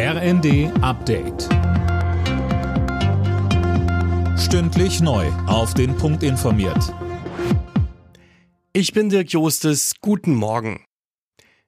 RND Update. Stündlich neu. Auf den Punkt informiert. Ich bin Dirk Jostes. Guten Morgen.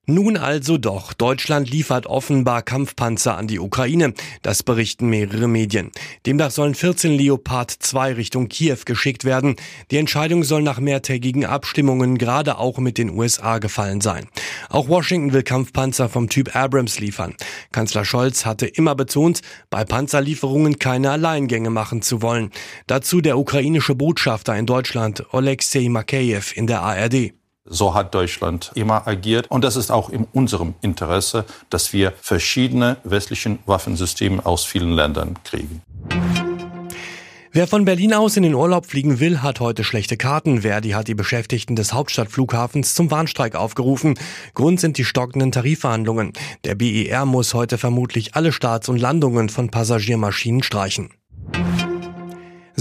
Nun also doch. Deutschland liefert offenbar Kampfpanzer an die Ukraine. Das berichten mehrere Medien. Demnach sollen 14 Leopard 2 Richtung Kiew geschickt werden. Die Entscheidung soll nach mehrtägigen Abstimmungen gerade auch mit den USA gefallen sein. Auch Washington will Kampfpanzer vom Typ Abrams liefern. Kanzler Scholz hatte immer betont, bei Panzerlieferungen keine Alleingänge machen zu wollen. Dazu der ukrainische Botschafter in Deutschland, Oleksiy Makeyev in der ARD. So hat Deutschland immer agiert. Und das ist auch in unserem Interesse, dass wir verschiedene westliche Waffensysteme aus vielen Ländern kriegen. Wer von Berlin aus in den Urlaub fliegen will, hat heute schlechte Karten. Verdi hat die Beschäftigten des Hauptstadtflughafens zum Warnstreik aufgerufen. Grund sind die stockenden Tarifverhandlungen. Der BER muss heute vermutlich alle Starts und Landungen von Passagiermaschinen streichen.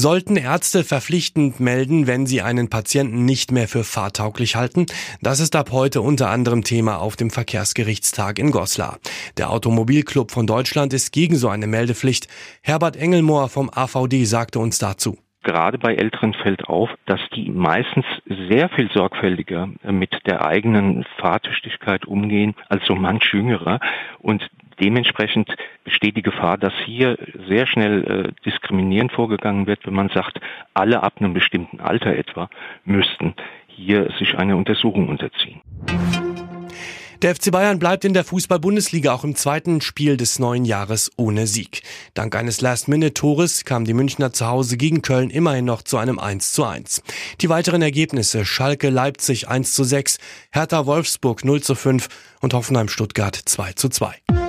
Sollten Ärzte verpflichtend melden, wenn sie einen Patienten nicht mehr für fahrtauglich halten? Das ist ab heute unter anderem Thema auf dem Verkehrsgerichtstag in Goslar. Der Automobilclub von Deutschland ist gegen so eine Meldepflicht. Herbert Engelmohr vom AVD sagte uns dazu. Gerade bei Älteren fällt auf, dass die meistens sehr viel sorgfältiger mit der eigenen Fahrtüchtigkeit umgehen als so manch Jüngerer. Und Dementsprechend besteht die Gefahr, dass hier sehr schnell äh, diskriminierend vorgegangen wird, wenn man sagt, alle ab einem bestimmten Alter etwa müssten hier sich einer Untersuchung unterziehen. Der FC Bayern bleibt in der Fußball-Bundesliga auch im zweiten Spiel des neuen Jahres ohne Sieg. Dank eines Last-Minute-Tores kam die Münchner zu Hause gegen Köln immerhin noch zu einem 1 zu 1. Die weiteren Ergebnisse Schalke Leipzig 1 zu 6, Hertha Wolfsburg 0 zu 5 und Hoffenheim Stuttgart 2 zu 2.